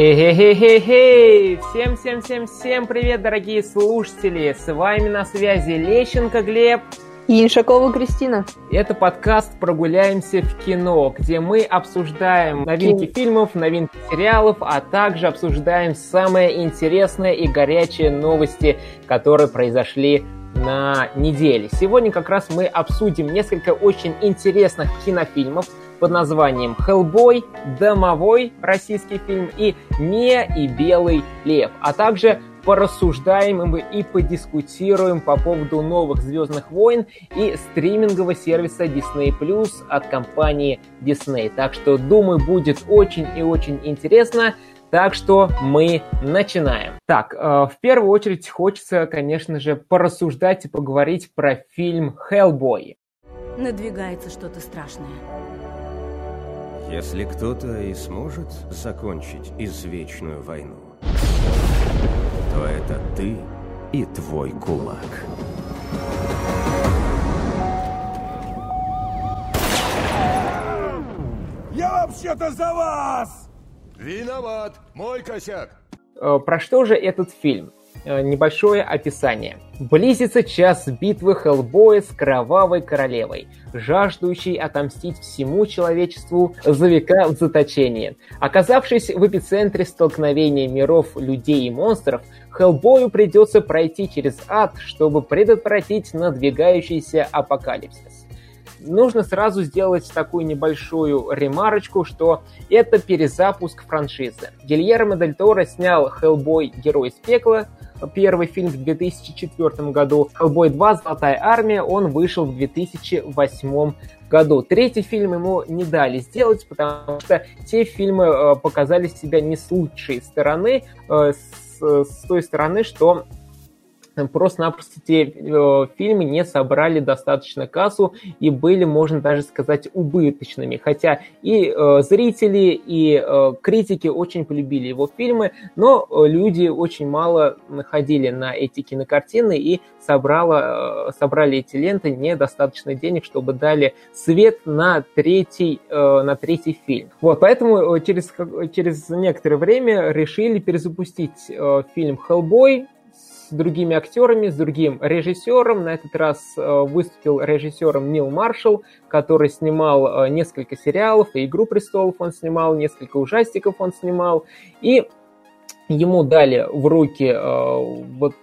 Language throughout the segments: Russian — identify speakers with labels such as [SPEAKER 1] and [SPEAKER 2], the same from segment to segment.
[SPEAKER 1] Эй-хей-хей-хей! Всем-всем-всем-всем привет, дорогие слушатели! С вами на связи Лещенко Глеб
[SPEAKER 2] и Иншакова Кристина.
[SPEAKER 1] Это подкаст «Прогуляемся в кино», где мы обсуждаем новинки Кин... фильмов, новинки сериалов, а также обсуждаем самые интересные и горячие новости, которые произошли на неделе. Сегодня как раз мы обсудим несколько очень интересных кинофильмов, под названием «Хеллбой», «Домовой» российский фильм и «Мия и Белый Лев», а также порассуждаем и подискутируем по поводу новых «Звездных войн» и стримингового сервиса Disney Plus от компании Disney. Так что, думаю, будет очень и очень интересно. Так что мы начинаем. Так, э, в первую очередь хочется, конечно же, порассуждать и поговорить про фильм «Хеллбой».
[SPEAKER 3] Надвигается что-то страшное.
[SPEAKER 4] Если кто-то и сможет закончить извечную войну, то это ты и твой кулак.
[SPEAKER 5] Я вообще-то за вас!
[SPEAKER 6] Виноват, мой косяк.
[SPEAKER 1] Э, про что же этот фильм? Э, небольшое описание. Близится час битвы Хеллбоя с Кровавой Королевой, жаждущей отомстить всему человечеству за века в заточении. Оказавшись в эпицентре столкновения миров людей и монстров, Хеллбою придется пройти через ад, чтобы предотвратить надвигающийся апокалипсис нужно сразу сделать такую небольшую ремарочку, что это перезапуск франшизы. Гильермо Дель Торо снял «Хеллбой. Герой из пекла», первый фильм в 2004 году. «Хеллбой 2. Золотая армия» он вышел в 2008 году. Третий фильм ему не дали сделать, потому что те фильмы э, показали себя не с лучшей стороны, э, с, с той стороны, что просто-напросто те э, фильмы не собрали достаточно кассу и были, можно даже сказать, убыточными. Хотя и э, зрители, и э, критики очень полюбили его фильмы, но э, люди очень мало находили на эти кинокартины и собрало, э, собрали эти ленты недостаточно денег, чтобы дали свет на третий, э, на третий фильм. Вот, поэтому э, через, через некоторое время решили перезапустить э, фильм «Хеллбой», с другими актерами, с другим режиссером. На этот раз э, выступил режиссером Нил Маршалл, который снимал э, несколько сериалов, и «Игру престолов» он снимал, несколько ужастиков он снимал. И ему дали в руки э, вот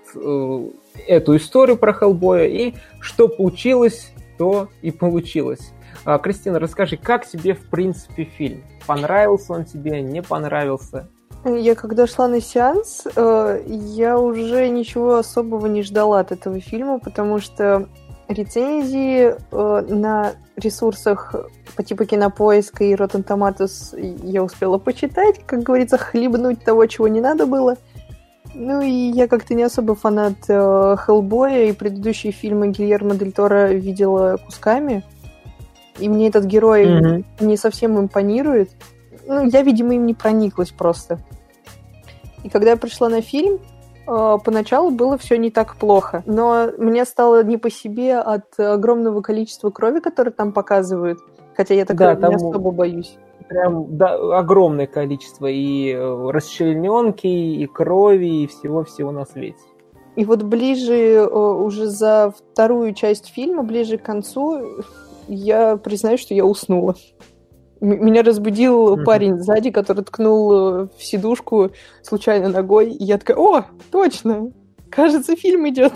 [SPEAKER 1] эту историю про Хеллбоя, и что получилось, то и получилось. А, Кристина, расскажи, как тебе в принципе фильм? Понравился он тебе, не понравился?
[SPEAKER 2] Я когда шла на сеанс, э, я уже ничего особого не ждала от этого фильма, потому что рецензии э, на ресурсах по типу Кинопоиска и Rotten Tomatoes я успела почитать, как говорится, хлебнуть того, чего не надо было. Ну и я как-то не особо фанат э, Хеллбоя, и предыдущие фильмы Гильермо Дель Торо видела кусками. И мне этот герой mm-hmm. не совсем импонирует. Ну, я, видимо, им не прониклась просто. И когда я пришла на фильм, э, поначалу было все не так плохо, но мне стало не по себе от огромного количества крови, которое там показывают, хотя я такого да, не особо боюсь.
[SPEAKER 1] Прям да, огромное количество и э, расчлененки, и крови, и всего-всего на свете.
[SPEAKER 2] И вот ближе, э, уже за вторую часть фильма, ближе к концу, я признаю, что я уснула. Меня разбудил парень сзади, который ткнул э, в сидушку случайно ногой, и я такая, о, точно, кажется, фильм идет.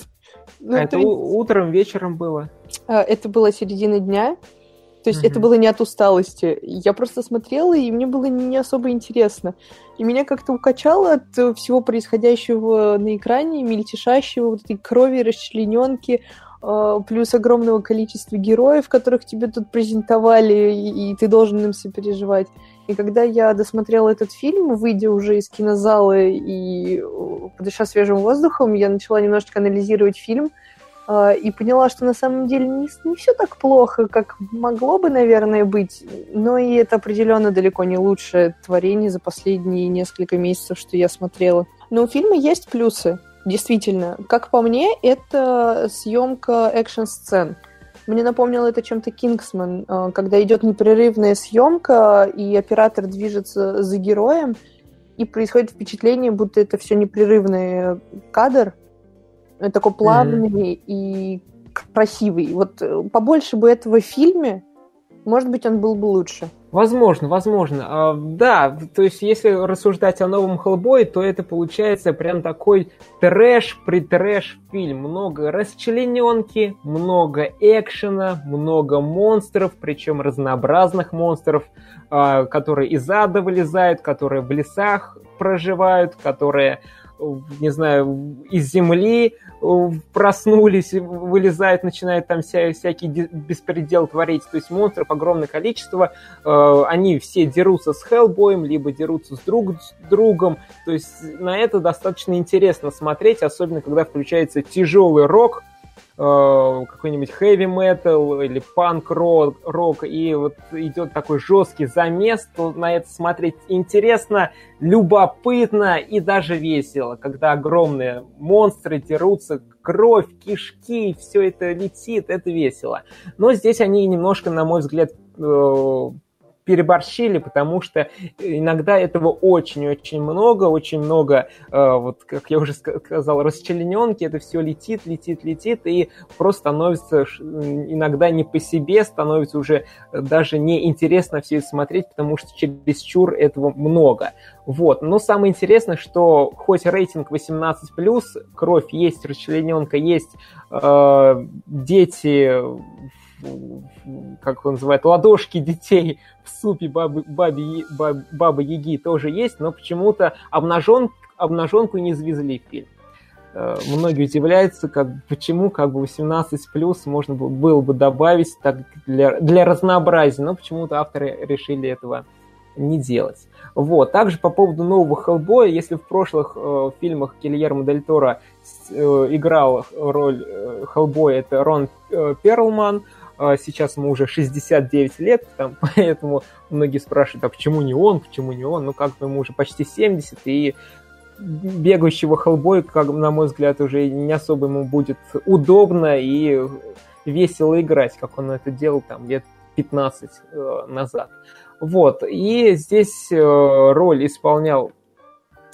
[SPEAKER 1] Ну, а это есть... утром, вечером было?
[SPEAKER 2] А, это было середина дня, то есть mm-hmm. это было не от усталости. Я просто смотрела, и мне было не особо интересно. И меня как-то укачало от всего происходящего на экране, мельтешащего, вот этой крови, расчлененки, Э, плюс огромного количества героев, которых тебе тут презентовали, и, и ты должен им сопереживать. И когда я досмотрела этот фильм, выйдя уже из кинозала и подыша свежим воздухом, я начала немножечко анализировать фильм э, и поняла, что на самом деле не, не все так плохо, как могло бы, наверное, быть, но и это определенно далеко не лучшее творение за последние несколько месяцев, что я смотрела. Но у фильма есть плюсы. Действительно, как по мне, это съемка экшн-сцен. Мне напомнило это чем-то Кингсман, э, когда идет непрерывная съемка, и оператор движется за героем, и происходит впечатление, будто это все непрерывный кадр, такой плавный mm-hmm. и красивый. Вот э, побольше бы этого в фильме, может быть, он был бы лучше.
[SPEAKER 1] Возможно, возможно. А, да, то есть если рассуждать о новом Хеллбое, то это получается прям такой трэш при трэш фильм. Много расчлененки, много экшена, много монстров, причем разнообразных монстров, а, которые из ада вылезают, которые в лесах проживают, которые не знаю, из земли проснулись, вылезают, начинают там вся, всякий беспредел творить. То есть монстров огромное количество. Э, они все дерутся с Хеллбоем, либо дерутся с друг с другом. То есть на это достаточно интересно смотреть, особенно когда включается тяжелый рок, какой-нибудь heavy metal или панк рок, рок и вот идет такой жесткий замес, то на это смотреть интересно, любопытно и даже весело, когда огромные монстры дерутся, кровь, кишки, все это летит, это весело. Но здесь они немножко, на мой взгляд, э, переборщили, потому что иногда этого очень-очень много, очень много, э, вот как я уже сказал, расчлененки, это все летит, летит, летит, и просто становится иногда не по себе, становится уже даже неинтересно все это смотреть, потому что чересчур этого много. Вот. Но самое интересное, что хоть рейтинг 18+, кровь есть, расчлененка есть, э, дети как он называет, ладошки детей в супе бабы, бабе, баб, бабы Яги тоже есть, но почему-то обнажен, обнаженку не завезли в фильм. Э, многие удивляются, как, почему как бы 18 плюс можно было бы добавить так, для, для разнообразия, но почему-то авторы решили этого не делать. Вот. Также по поводу нового Хеллбоя, если в прошлых э, фильмах Гильермо Дель Торо э, играл роль э, Хеллбоя, это Рон э, Перлман, сейчас ему уже 69 лет, там, поэтому многие спрашивают, а почему не он, почему не он? Ну, как бы ему уже почти 70, и бегающего Хеллбоя, как на мой взгляд, уже не особо ему будет удобно и весело играть, как он это делал там лет 15 э, назад. Вот, и здесь э, роль исполнял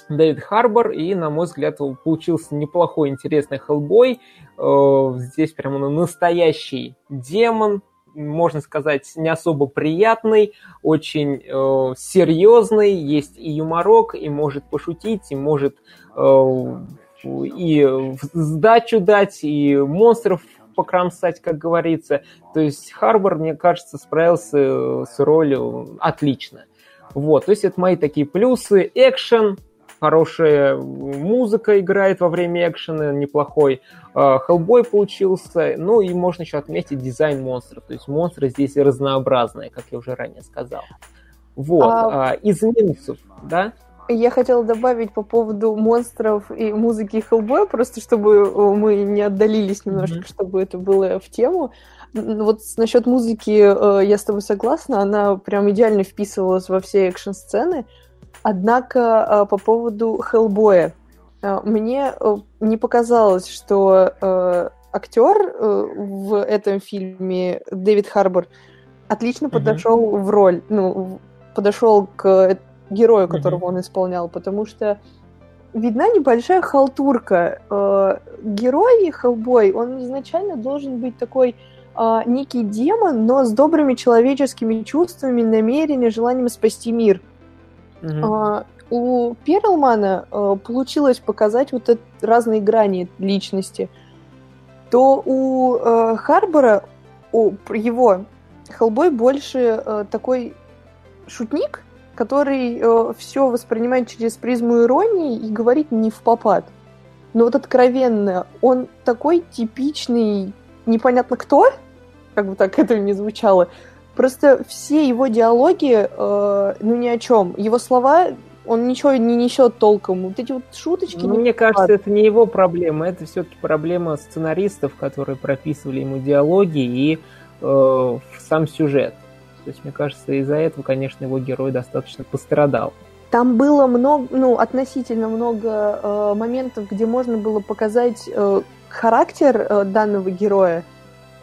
[SPEAKER 1] Дэвид Харбор, и, на мой взгляд, получился неплохой, интересный Хеллбой. Э, здесь прямо настоящий демон, можно сказать, не особо приятный, очень э, серьезный, есть и юморок, и может пошутить, и может э, и сдачу дать, и монстров покромсать, как говорится. То есть Харбор, мне кажется, справился с ролью отлично. Вот, то есть это мои такие плюсы. Экшен, хорошая музыка играет во время экшена, неплохой. Хеллбой получился. Ну и можно еще отметить дизайн монстров. То есть монстры здесь разнообразные, как я уже ранее сказал. Вот. А... Из минусов, да?
[SPEAKER 2] Я хотела добавить по поводу монстров и музыки Хеллбоя, просто чтобы мы не отдалились немножко, mm-hmm. чтобы это было в тему. Вот насчет музыки э, я с тобой согласна, она прям идеально вписывалась во все экшн-сцены. Однако а, по поводу Хеллбоя. А, мне э, не показалось, что э, актер э, в этом фильме Дэвид Харбор отлично подошел mm-hmm. в роль, ну, подошел к герою, которого mm-hmm. он исполнял, потому что видна небольшая халтурка. Герой Хеллбой, он изначально должен быть такой некий демон, но с добрыми человеческими чувствами, намерениями, желанием спасти мир. Uh, у Перлмана uh, получилось показать вот это, разные грани личности. То у uh, Харбора, у его Хеллбой больше такой шутник, который все воспринимает через призму иронии и говорит не в попад. Но вот откровенно, он такой типичный, непонятно кто, как бы так это не звучало, Просто все его диалоги, э, ну ни о чем. Его слова, он ничего не несет толком. Вот эти вот шуточки.
[SPEAKER 1] Ну, мне кажется, это не его проблема, это все-таки проблема сценаристов, которые прописывали ему диалоги и э, сам сюжет. То есть, мне кажется, из-за этого, конечно, его герой достаточно пострадал.
[SPEAKER 2] Там было много, ну, относительно много э, моментов, где можно было показать э, характер э, данного героя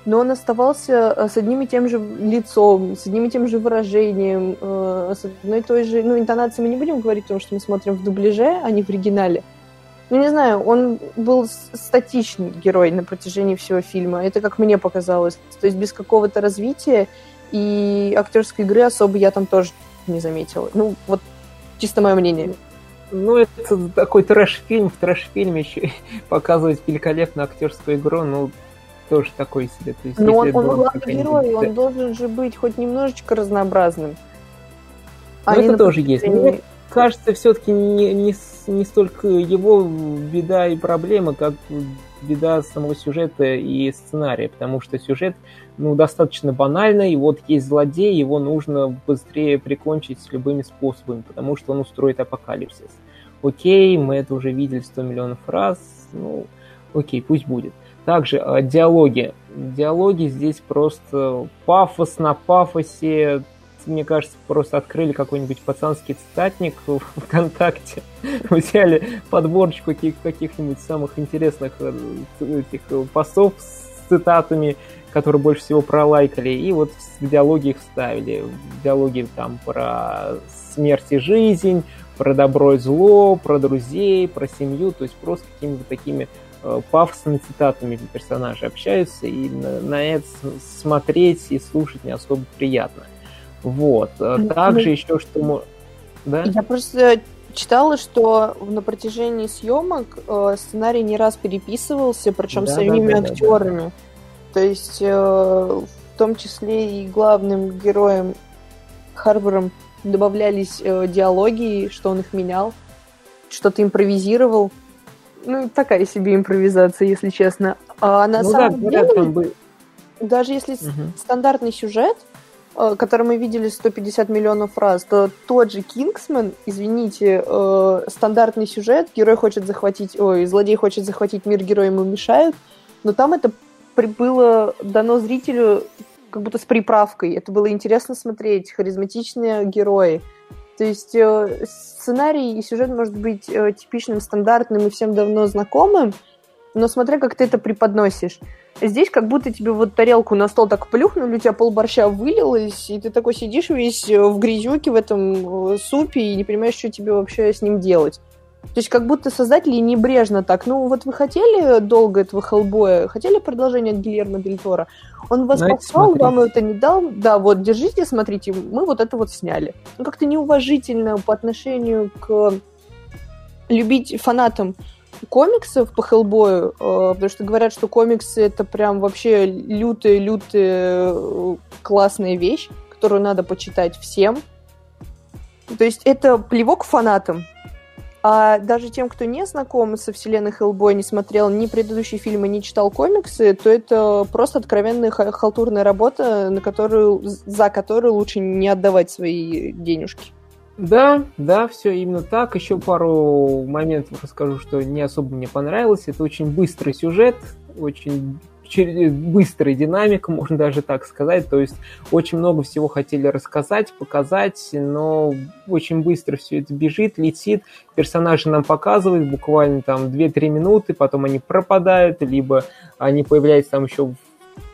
[SPEAKER 2] но он оставался э, с одним и тем же лицом, с одним и тем же выражением, э, с одной и той же... Ну, интонацией мы не будем говорить, потому что мы смотрим в дубляже, а не в оригинале. Ну, не знаю, он был статичный герой на протяжении всего фильма. Это как мне показалось. То есть без какого-то развития и актерской игры особо я там тоже не заметила. Ну, вот чисто мое мнение.
[SPEAKER 1] Ну, это такой трэш-фильм. В трэш-фильме еще показывать великолепную актерскую игру, ну, тоже такой себе. То есть,
[SPEAKER 2] Но он, он главный герой, он должен же быть хоть немножечко разнообразным.
[SPEAKER 1] Ну, это тоже есть. Мне кажется, все-таки не, не, не столько его беда и проблема, как беда самого сюжета и сценария, потому что сюжет ну, достаточно банальный, и вот есть злодей, его нужно быстрее прикончить любыми способами, потому что он устроит апокалипсис. Окей, мы это уже видели 100 миллионов раз, ну, окей, пусть будет. Также э, диалоги. Диалоги здесь просто пафос на пафосе. Мне кажется, просто открыли какой-нибудь пацанский цитатник ВКонтакте, взяли подборочку каких- каких-нибудь самых интересных э, этих э, постов с цитатами, которые больше всего пролайкали, и вот в диалоги их вставили. В диалоги там про смерть и жизнь, про добро и зло, про друзей, про семью, то есть просто какими-то такими пафосными цитатами персонажи общаются, и на, на это смотреть и слушать не особо приятно. Вот. Э, также ну, еще что...
[SPEAKER 2] Да? Я просто читала, что на протяжении съемок э, сценарий не раз переписывался, причем да, самими да, да, актерами. Да, да. То есть э, в том числе и главным героем Харбором добавлялись э, диалоги, что он их менял, что-то импровизировал ну, такая себе импровизация, если честно. А на ну, самом да, деле, там бы... даже если угу. стандартный сюжет, э, который мы видели 150 миллионов раз, то тот же Кингсман, извините, э, стандартный сюжет, герой хочет захватить, ой, злодей хочет захватить мир, герои ему мешают, но там это было дано зрителю как будто с приправкой. Это было интересно смотреть, харизматичные герои. То есть э, сценарий и сюжет может быть э, типичным, стандартным и всем давно знакомым, но смотря как ты это преподносишь. Здесь как будто тебе вот тарелку на стол так плюхнули, у тебя пол борща вылилось, и ты такой сидишь весь э, в грязюке в этом супе и не понимаешь, что тебе вообще с ним делать. То есть как будто создатели небрежно так, ну вот вы хотели долго этого Хеллбоя, хотели продолжение от Гильермо Дель Торо, он вас Знаете, послал, смотрите. вам это не дал, да, вот, держите, смотрите, мы вот это вот сняли. Ну как-то неуважительно по отношению к любить фанатам комиксов по Хеллбою, э, потому что говорят, что комиксы это прям вообще лютая-лютая э, классная вещь, которую надо почитать всем. То есть это плевок фанатам, а даже тем, кто не знаком со вселенной Хеллбой, не смотрел ни предыдущие фильмы, не читал комиксы, то это просто откровенная халтурная работа, на которую, за которую лучше не отдавать свои денежки.
[SPEAKER 1] Да, да, все именно так. Еще пару моментов расскажу, что не особо мне понравилось. Это очень быстрый сюжет, очень быстрая динамика, можно даже так сказать. То есть очень много всего хотели рассказать, показать, но очень быстро все это бежит, летит. Персонажи нам показывают буквально там 2-3 минуты, потом они пропадают, либо они появляются там еще в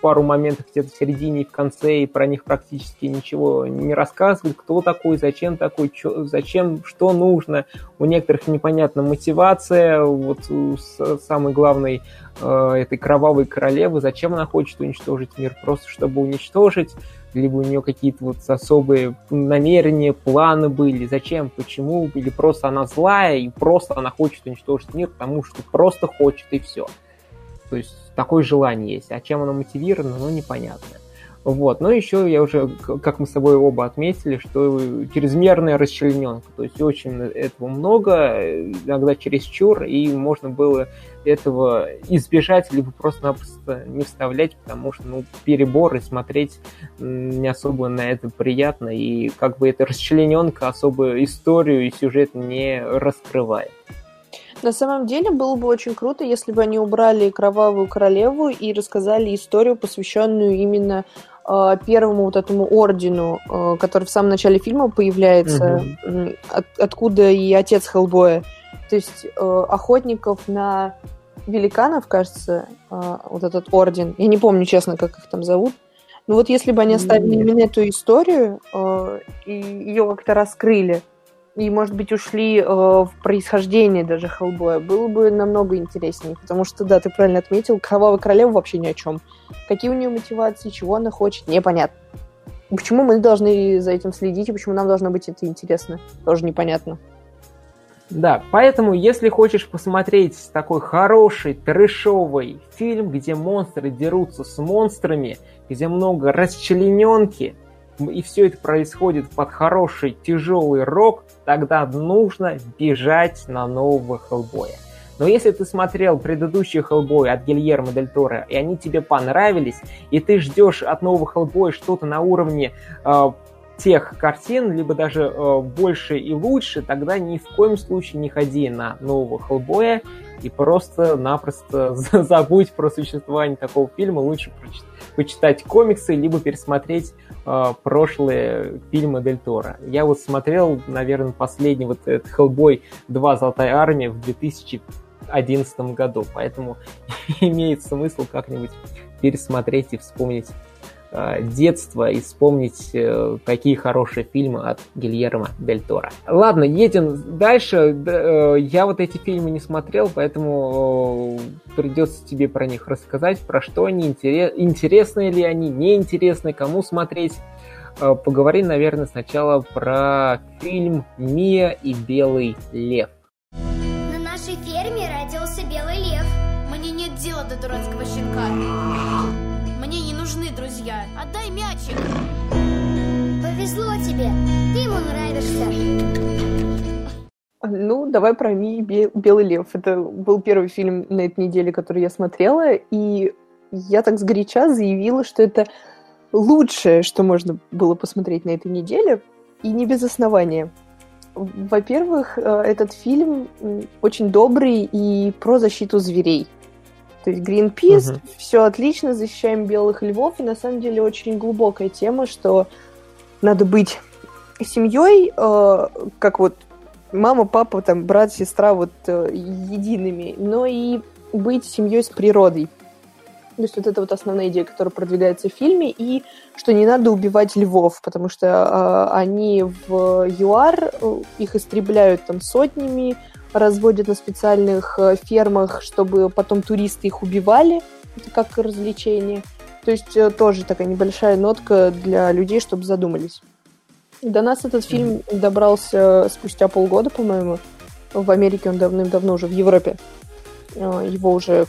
[SPEAKER 1] пару моментов где-то в середине и в конце, и про них практически ничего не рассказывают, кто такой, зачем такой, чё, зачем, что нужно. У некоторых непонятна мотивация, вот самый главный э, этой кровавой королевы, зачем она хочет уничтожить мир, просто чтобы уничтожить, либо у нее какие-то вот особые намерения, планы были, зачем, почему, или просто она злая, и просто она хочет уничтожить мир, потому что просто хочет, и все. То есть такое желание есть. А чем оно мотивировано, ну, непонятно. Вот. Но еще я уже, как мы с тобой оба отметили, что чрезмерная расчлененка. То есть очень этого много, иногда чересчур, и можно было этого избежать, либо просто-напросто не вставлять, потому что ну, перебор и смотреть не особо на это приятно, и как бы эта расчлененка особо историю и сюжет не раскрывает.
[SPEAKER 2] На самом деле было бы очень круто, если бы они убрали Кровавую Королеву и рассказали историю, посвященную именно э, первому вот этому ордену, э, который в самом начале фильма появляется, от, откуда и отец Хеллбоя. То есть э, охотников на великанов, кажется, а, вот этот орден. Я не помню, честно, как их там зовут. Но вот если бы они оставили
[SPEAKER 1] Нет.
[SPEAKER 2] именно эту историю а, и ее как-то раскрыли, и, может быть, ушли а, в происхождение даже Хеллбоя, было бы намного интереснее. Потому что, да, ты правильно отметил, Кровавая Королева вообще ни о чем. Какие у нее мотивации, чего она хочет, непонятно. Почему мы должны за этим следить, и почему нам должно быть это интересно, тоже непонятно.
[SPEAKER 1] Да, поэтому, если хочешь посмотреть такой хороший, трэшовый фильм, где монстры дерутся с монстрами, где много расчлененки, и все это происходит под хороший, тяжелый рок, тогда нужно бежать на нового Хеллбоя. Но если ты смотрел предыдущий Хеллбой от Гильермо Дель Торо, и они тебе понравились, и ты ждешь от нового Хеллбоя что-то на уровне э, тех картин, либо даже э, больше и лучше, тогда ни в коем случае не ходи на нового Хеллбоя и просто-напросто забудь про существование такого фильма. Лучше прочитать почитать комиксы, либо пересмотреть э, прошлые фильмы Дель Торо. Я вот смотрел, наверное, последний вот этот Hellboy 2 Золотая Армия в 2011 году, поэтому имеет смысл как-нибудь пересмотреть и вспомнить э, детство и вспомнить э, такие хорошие фильмы от Гильермо Дель Торо. Ладно, едем дальше. Э, я вот эти фильмы не смотрел, поэтому э, придется тебе про них рассказать, про что они, интерес, интересны ли они, неинтересны, кому смотреть. Э, поговори, наверное, сначала про фильм «Мия и Белый лев».
[SPEAKER 7] На нашей ферме родился белый лев.
[SPEAKER 8] Мне нет дела до дурацкого щенка. Мячик.
[SPEAKER 7] Повезло тебе, ты ему нравишься.
[SPEAKER 2] Ну, давай про Ми Бе- Белый лев. Это был первый фильм на этой неделе, который я смотрела, и я так сгоряча заявила, что это лучшее, что можно было посмотреть на этой неделе, и не без основания. Во-первых, э, этот фильм очень добрый и про защиту зверей. То есть Greenpeace,
[SPEAKER 1] Мгм.
[SPEAKER 2] все отлично, защищаем белых львов, и на самом деле очень глубокая тема, что надо быть семьей, э, как вот мама, папа, там, брат, сестра, вот э, едиными, но и быть семьей с природой. То есть вот это вот основная идея, которая продвигается в фильме, и что не надо убивать львов, потому что э, они в ЮАР, э, их истребляют там сотнями, разводят на специальных э, фермах, чтобы потом туристы их убивали, это как развлечение. То есть э, тоже такая небольшая нотка для людей, чтобы задумались. До нас этот фильм добрался спустя полгода, по-моему. В Америке он давным-давно уже, в Европе. Его уже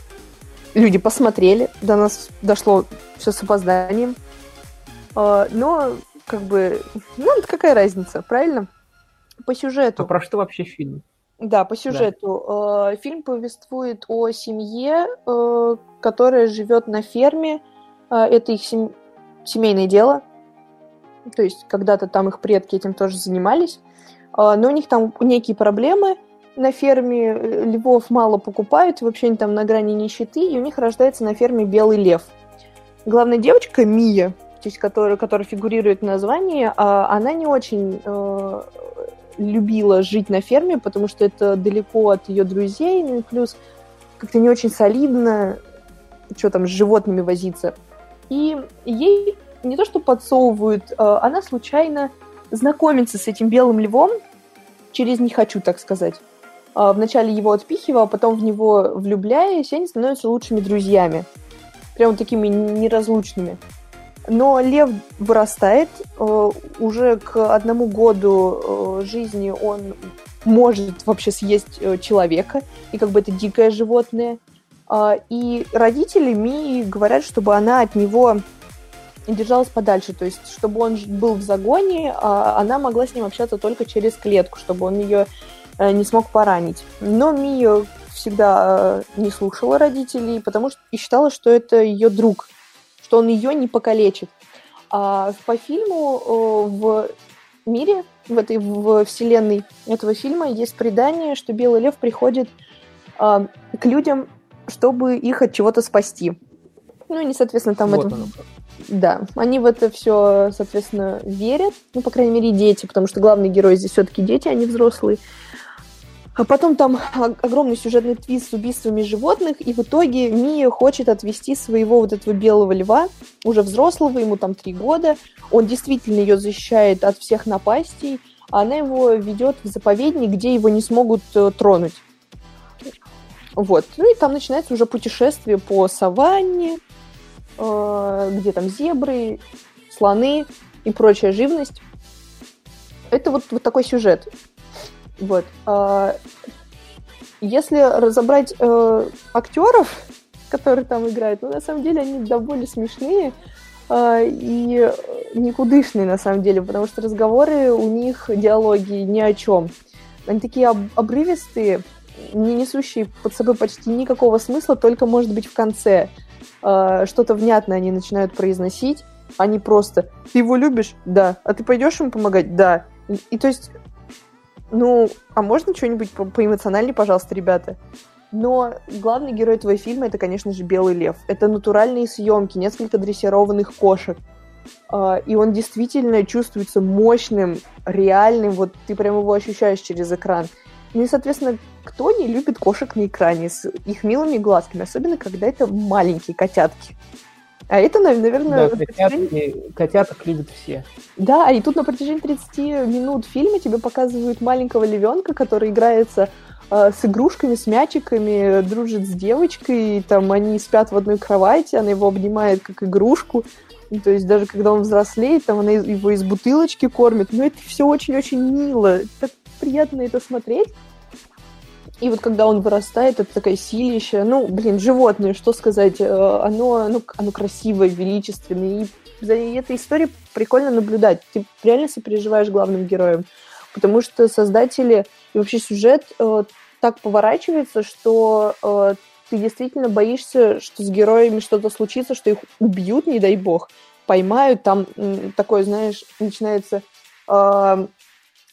[SPEAKER 2] люди посмотрели. До нас дошло все с опозданием. Э, Но, как бы, ну, это какая разница, правильно? По сюжету.
[SPEAKER 1] А про что вообще фильм?
[SPEAKER 2] Да, по сюжету. Э, Фильм повествует о семье, э, которая живет на ферме. Это их сем- семейное дело. То есть когда-то там их предки этим тоже занимались. Но у них там некие проблемы на ферме. э, Львов мало покупают, вообще они там на грани нищеты, и у них рождается на ферме белый лев. Главная девочка Мия, то есть которая, которая фигурирует в названии, а, она не очень э, любила жить на ферме, потому что это далеко от ее друзей, ну и плюс как-то не очень солидно, что там с животными возиться. И ей не то что подсовывают, а она случайно знакомится с этим белым львом через «не хочу», так сказать. А Вначале его отпихивая, а потом в него влюбляясь, они становятся лучшими друзьями. Прям такими неразлучными. Но лев вырастает, э, уже к одному году э, жизни он может вообще съесть э, человека, и как бы это дикое животное. А, И родители Мии говорят, чтобы она от него держалась подальше, то есть чтобы он был в загоне, а она могла с ним общаться только через клетку, чтобы он ее не смог поранить. Но Мия всегда э, не слушала родителей, потому что и считала, что это ее друг, что он ее не покалечит. А по фильму э, в мире, в этой в вселенной этого фильма есть предание, что Белый Лев приходит а, к людям, чтобы их от чего-то спасти. Ну, и, соответственно, там
[SPEAKER 1] Вот
[SPEAKER 2] это...
[SPEAKER 1] оно.
[SPEAKER 2] Да, они в это все, соответственно, верят. Ну, по крайней мере, дети, потому что главный герой здесь все-таки дети, а не взрослые. А потом там огромный сюжетный твист с убийствами животных, и в итоге Мия хочет отвести своего вот этого белого льва, уже взрослого, ему там три года. Он действительно ее защищает от всех напастей, а она его ведет в заповедник, где его не смогут э, тронуть. Вот. Ну и там начинается уже путешествие по саванне, э, где там зебры, слоны и прочая живность. Это вот, вот такой сюжет. Вот. А, если разобрать э, актеров, которые там играют, ну, на самом деле, они довольно смешные э, и никудышные, на самом деле, потому что разговоры у них, диалоги ни о чем. Они такие об- обрывистые, не несущие под собой почти никакого смысла, только, может быть, в конце э, что-то внятное они начинают произносить, они просто «Ты его любишь? Да. А ты пойдешь ему помогать? Да». И, и то есть ну, а можно что-нибудь по поэмоциональнее, пожалуйста, ребята? Но главный герой этого фильма это, конечно же, Белый Лев. Это натуральные съемки, несколько дрессированных кошек. Uh, и он действительно чувствуется мощным, реальным, вот ты прям его ощущаешь через экран. Ну и, соответственно, кто не любит кошек на экране с их милыми глазками, особенно когда это маленькие котятки. А это, наверное...
[SPEAKER 1] Да, котят, котяток любят все.
[SPEAKER 2] Да, и тут на протяжении 30 минут фильма тебе показывают маленького львенка, который играется э, с игрушками, с мячиками, дружит с девочкой, и, там они спят в одной кровати, она его обнимает как игрушку. Ну, то есть даже когда он взрослеет, там она его из бутылочки кормит. Но это все очень-очень мило. Так приятно это смотреть. И вот когда он вырастает, это такая силища. Ну, блин, животное, что сказать. Э, оно, ну, оно красивое, величественное. И за этой историей прикольно наблюдать. Ты реально сопереживаешь главным героем. Потому что создатели и вообще сюжет э, так поворачивается, что э, ты действительно боишься, что с героями что-то случится, что их убьют, не дай бог, поймают. Там э, такое, знаешь, начинается э,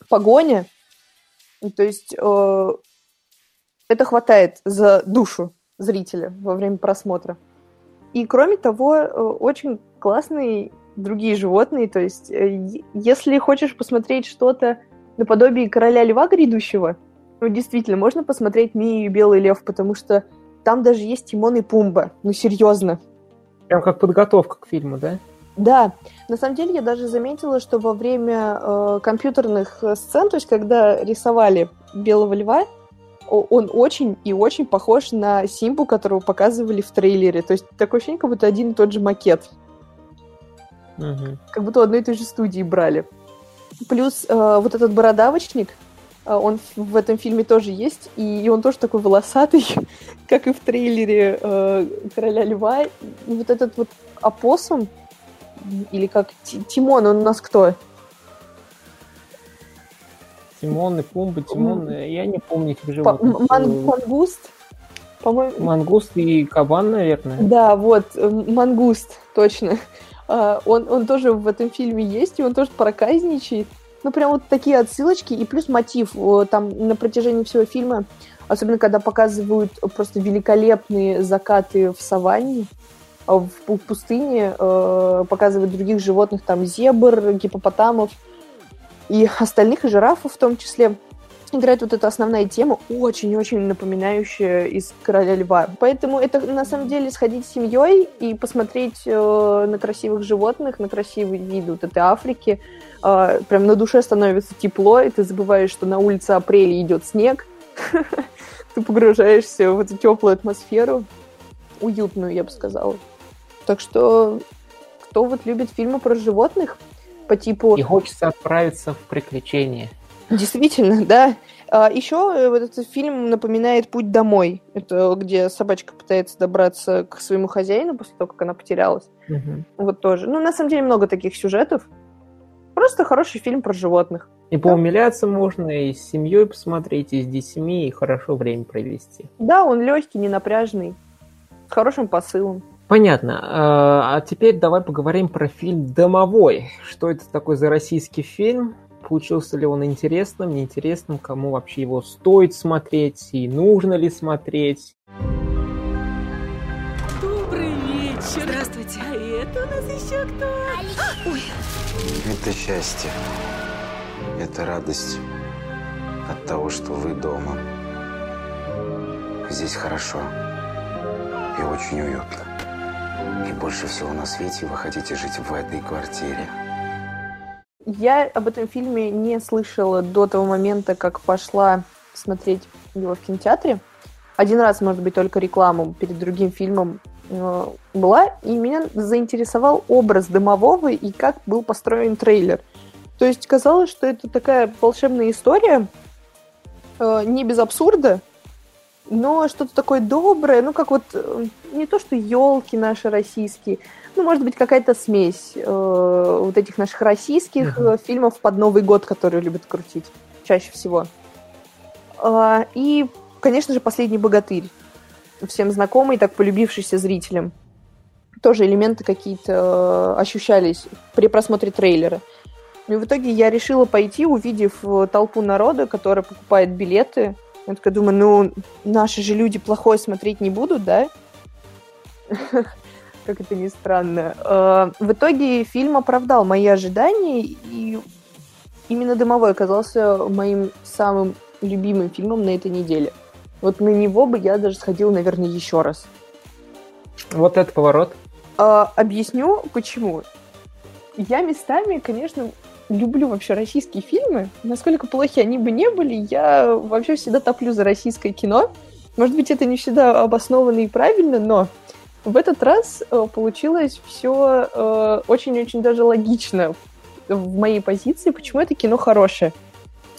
[SPEAKER 2] погоня. То есть э, это хватает за душу зрителя во время просмотра. И кроме того, э, очень классные другие животные. То есть, э, если хочешь посмотреть что-то наподобие короля льва грядущего, ну, действительно, можно посмотреть Мию и Белый лев, потому что там даже есть Тимон и Пумба. Ну, серьезно.
[SPEAKER 1] Прям как подготовка к фильму, да?
[SPEAKER 2] Да. На самом деле, я даже заметила, что во время э, компьютерных сцен, то есть, когда рисовали Белого льва, он очень и очень похож на Симбу, которого показывали в трейлере. То есть такое ощущение, как будто один и тот же макет.
[SPEAKER 1] Угу.
[SPEAKER 2] Как будто одной и той же студии брали. Плюс э, вот этот бородавочник, э, он в этом фильме тоже есть, и он тоже такой волосатый, как и в трейлере э, «Короля льва». И вот этот вот опоссум, или как Тимон, он у нас кто?
[SPEAKER 1] Тимон и Пумба, Тимон, я не помню этих животных.
[SPEAKER 2] Ман- мангуст?
[SPEAKER 1] По-моему... Мангуст и кабан, наверное.
[SPEAKER 2] Да, вот, мангуст, точно. Uh, он, он тоже в этом фильме есть, и он тоже проказничает. Ну, прям вот такие отсылочки, и плюс мотив. Там на протяжении всего фильма, особенно когда показывают просто великолепные закаты в саванне, в пустыне, uh, показывают других животных, там зебр, гипопотамов, и остальных, и жирафов в том числе, играет вот эта основная тема, очень-очень напоминающая из «Короля льва». Поэтому это, на самом деле, сходить с семьей и посмотреть э, на красивых животных, на красивые виды вот этой Африки. Э, прям на душе становится тепло, и ты забываешь, что на улице апреля идет снег. Ты погружаешься в эту теплую атмосферу, уютную, я бы сказала. Так что, кто вот любит фильмы про животных, по типу...
[SPEAKER 1] И хочется отправиться в приключения.
[SPEAKER 2] Действительно, да. А, еще э, вот этот фильм напоминает «Путь домой». Это где собачка пытается добраться к своему хозяину после того, как она потерялась.
[SPEAKER 1] Угу.
[SPEAKER 2] Вот тоже. Ну, на самом деле, много таких сюжетов. Просто хороший фильм про животных.
[SPEAKER 1] И поумиляться можно, и с семьей посмотреть, и с детьми, и хорошо время провести.
[SPEAKER 2] Да, он легкий, не напряжный, с хорошим посылом.
[SPEAKER 1] Понятно. А теперь давай поговорим про фильм «Домовой». Что это такой за российский фильм? Получился ли он интересным, неинтересным? Кому вообще его стоит смотреть? И нужно ли смотреть?
[SPEAKER 9] Добрый вечер. Здравствуйте. А это у нас еще кто?
[SPEAKER 10] Ой. Это счастье. Это радость от того, что вы дома. Здесь хорошо и очень уютно. И больше всего на свете вы хотите жить в этой квартире.
[SPEAKER 2] Я об этом фильме не слышала до того момента, как пошла смотреть его в кинотеатре. Один раз, может быть, только рекламу перед другим фильмом э, была, и меня заинтересовал образ Дымового и как был построен трейлер. То есть казалось, что это такая волшебная история, э, не без абсурда, но что-то такое доброе, ну как вот э, не то, что елки наши российские, ну может быть какая-то смесь э, вот этих наших российских uh-huh. фильмов под Новый год, которые любят крутить чаще всего. Э, и конечно же, «Последний богатырь». Всем знакомый, так полюбившийся зрителям. Тоже элементы какие-то э, ощущались при просмотре трейлера. И в итоге я решила пойти, увидев толпу народа, которая покупает билеты. Я такая думаю, ну, наши же люди плохое смотреть не будут, да? Как это ни странно. Э, в итоге фильм оправдал мои ожидания, и именно «Дымовой» оказался моим самым любимым фильмом на этой неделе. Вот на него бы я даже сходила, наверное, еще раз.
[SPEAKER 1] Вот этот поворот.
[SPEAKER 2] А, объясню, почему. Я местами, конечно, люблю вообще российские фильмы. Насколько плохи они бы не были, я вообще всегда топлю за российское кино. Может быть, это не всегда обоснованно и правильно, но в этот раз э, получилось все э, очень-очень даже логично в моей позиции, почему это кино хорошее.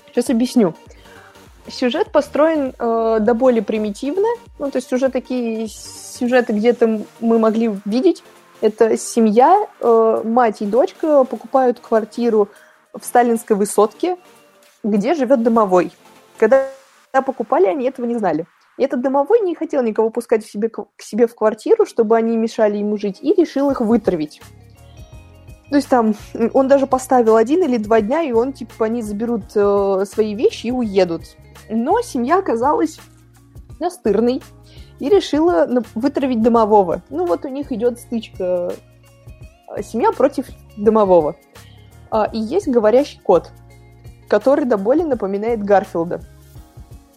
[SPEAKER 2] Сейчас объясню. Сюжет построен э, до более примитивно. Ну, то есть уже такие сюжеты где-то мы могли видеть. Это семья, э, мать и дочка покупают квартиру в сталинской высотке, где живет домовой. Когда покупали, они этого не знали. И этот домовой не хотел никого пускать в себе, к себе в квартиру, чтобы они мешали ему жить, и решил их вытравить. То есть там он даже поставил один или два дня, и он, типа, они заберут э, свои вещи и уедут. Но семья оказалась настырной и решила вытравить домового. Ну вот у них идет стычка э, семья против домового. А, и есть говорящий кот, который до боли напоминает Гарфилда.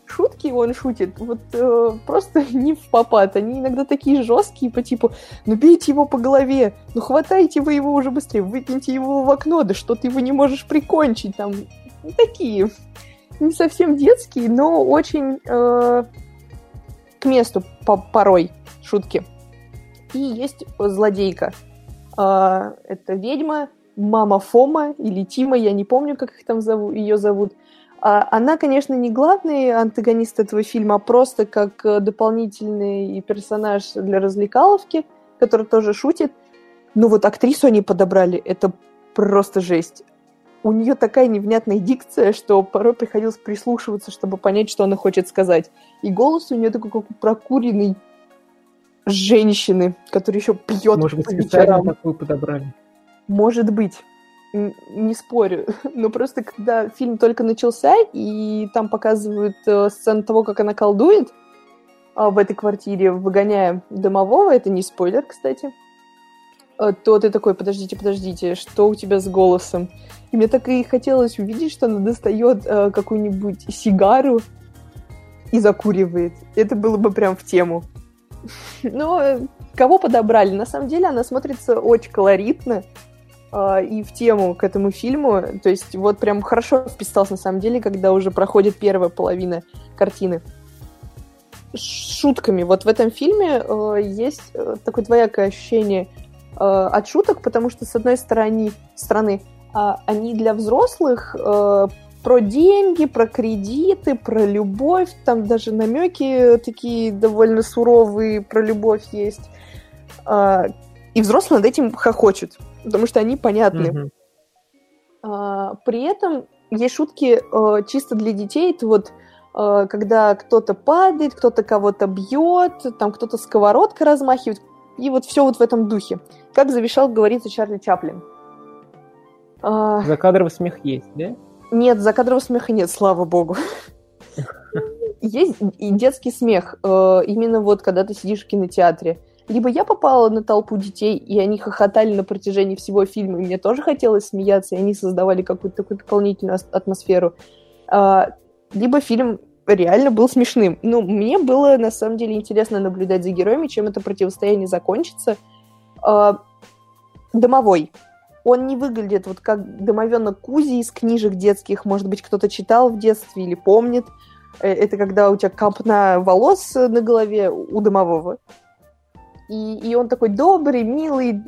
[SPEAKER 2] Шутки он шутит вот э, просто не в попад. Они иногда такие жесткие, по типу, ну бейте его по голове, ну хватайте вы его уже быстрее, выкиньте его в окно, да что ты его не можешь прикончить, там, такие не совсем детский, но очень э, к месту по порой шутки. И есть злодейка. Э, это ведьма, мама Фома или Тима, я не помню, как их там зовут, ее зовут. А, она, конечно, не главный антагонист этого фильма, а просто как э, дополнительный персонаж для развлекаловки, который тоже шутит. Ну вот актрису они подобрали, это просто жесть у нее такая невнятная дикция, что порой приходилось прислушиваться, чтобы понять, что она хочет сказать. И голос у нее такой, как у прокуренной женщины, которая еще пьет
[SPEAKER 1] Может быть, специально такую подобрали.
[SPEAKER 2] Может быть. Не спорю. Но просто когда фильм только начался, и там показывают э, сцену того, как она колдует э, в этой квартире, выгоняя домового, это не спойлер, кстати, то ты такой, подождите, подождите, что у тебя с голосом? И мне так и хотелось увидеть, что она достает э, какую-нибудь сигару и закуривает. Это было бы прям в тему. Но э, кого подобрали? На самом деле она смотрится очень колоритно э, и в тему к этому фильму. То есть вот прям хорошо вписался на самом деле, когда уже проходит первая половина картины. шутками. Вот в этом фильме э, есть э, такое двоякое ощущение э, от шуток, потому что с одной стороны, стороны а, они для взрослых э, про деньги, про кредиты, про любовь, там даже намеки такие довольно суровые про любовь есть. А, и взрослые над этим хохочут, потому что они понятны. Mm-hmm. При этом есть шутки э, чисто для детей. Это вот э, когда кто-то падает, кто-то кого-то бьет, там кто-то сковородкой размахивает, и вот все вот в этом духе. Как завешал, говорится, Чарли Чаплин.
[SPEAKER 1] А... Закадровый смех есть, да?
[SPEAKER 2] Нет, закадрового смеха нет, слава богу. Есть и детский смех, э, именно вот когда ты сидишь в кинотеатре. Либо я попала на толпу детей, и они хохотали на протяжении всего фильма, и мне тоже хотелось смеяться, и они создавали какую-то такую дополнительную атмосферу. А, либо фильм реально был смешным. Ну, мне было, на самом деле, интересно наблюдать за героями, чем это противостояние закончится. Э, домовой. Он не выглядит вот как домовенок Кузи из книжек детских. Может быть, кто-то читал в детстве или помнит. Э, это когда у тебя капна волос на голове у домового. И, и он такой добрый, милый,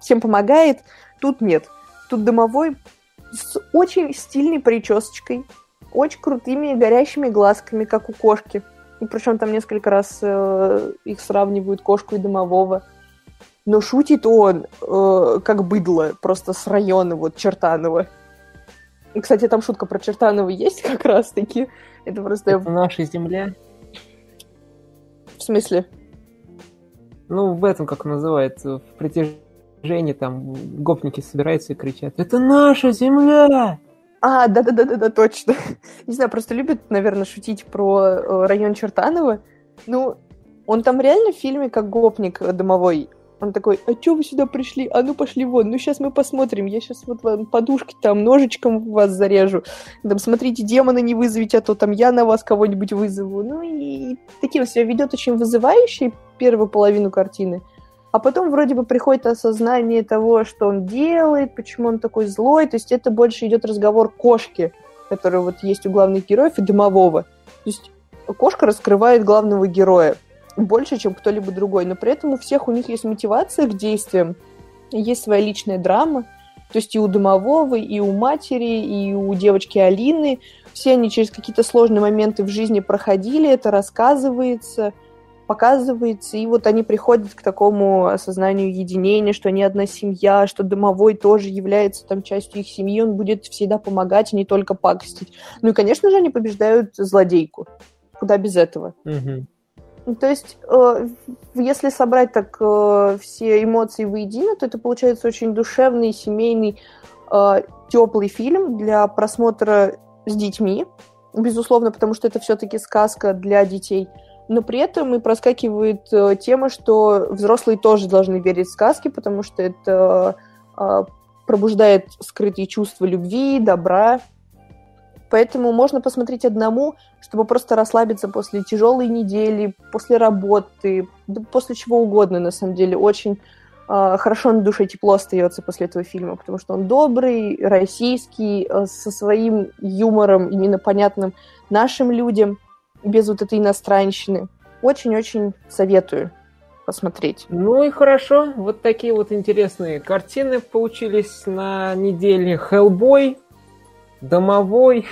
[SPEAKER 2] всем помогает. Тут нет. Тут домовой с очень стильной причесочкой, очень крутыми горящими глазками, как у кошки. И причем там несколько раз э, их сравнивают кошку и домового. Но шутит он э, как быдло, просто с района вот Чертанова. И, кстати, там шутка про Чертанова есть как раз-таки. Это просто...
[SPEAKER 1] Это наша земля?
[SPEAKER 2] В смысле?
[SPEAKER 1] Ну, в этом, как называется, в притяжении там гопники собираются и кричат «Это наша земля!»
[SPEAKER 2] А, да-да-да-да, точно. Не знаю, просто любят, наверное, шутить про э, район Чертанова. Ну, он там реально в фильме как гопник домовой. Он такой, а чё вы сюда пришли? А ну пошли вон, ну сейчас мы посмотрим, я сейчас вот вам подушки там ножичком вас зарежу. Там, смотрите, демона не вызовите, а то там я на вас кого-нибудь вызову. Ну и таким себя ведет очень вызывающе первую половину картины. А потом вроде бы приходит осознание того, что он делает, почему он такой злой. То есть это больше идет разговор кошки, который вот есть у главных героев, и дымового. То есть кошка раскрывает главного героя больше, чем кто-либо другой. Но при этом у всех у них есть мотивация к действиям, есть своя личная драма. То есть и у Домового, и у матери, и у девочки Алины. Все они через какие-то сложные моменты в жизни проходили, это рассказывается, показывается, и вот они приходят к такому осознанию единения, что они одна семья, что Домовой тоже является там частью их семьи, он будет всегда помогать, а не только пакостить. Ну и, конечно же, они побеждают злодейку. Куда без этого?
[SPEAKER 1] Угу.
[SPEAKER 2] Ну, то есть, э, если собрать так э, все эмоции воедино, то это получается очень душевный, семейный, э, теплый фильм для просмотра с детьми, безусловно, потому что это все-таки сказка для детей. Но при этом и проскакивает э, тема, что взрослые тоже должны верить в сказки, потому что это э, пробуждает скрытые чувства любви, добра, Поэтому можно посмотреть одному, чтобы просто расслабиться после тяжелой недели, после работы, да после чего угодно, на самом деле. Очень э, хорошо на душе тепло остается после этого фильма, потому что он добрый, российский, э, со своим юмором, именно понятным нашим людям, без вот этой иностранщины. Очень-очень советую посмотреть.
[SPEAKER 1] Ну и хорошо, вот такие вот интересные картины получились на неделе. Хеллбой, Домовой,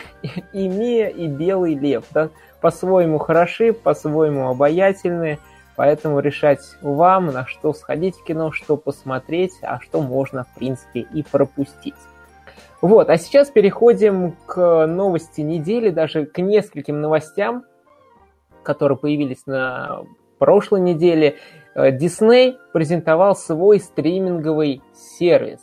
[SPEAKER 1] и Мия, и Белый Лев. Да? По-своему хороши, по-своему обаятельны, поэтому решать вам, на что сходить в кино, что посмотреть, а что можно, в принципе, и пропустить. Вот, а сейчас переходим к новости недели, даже к нескольким новостям, которые появились на прошлой неделе. Дисней презентовал свой стриминговый сервис.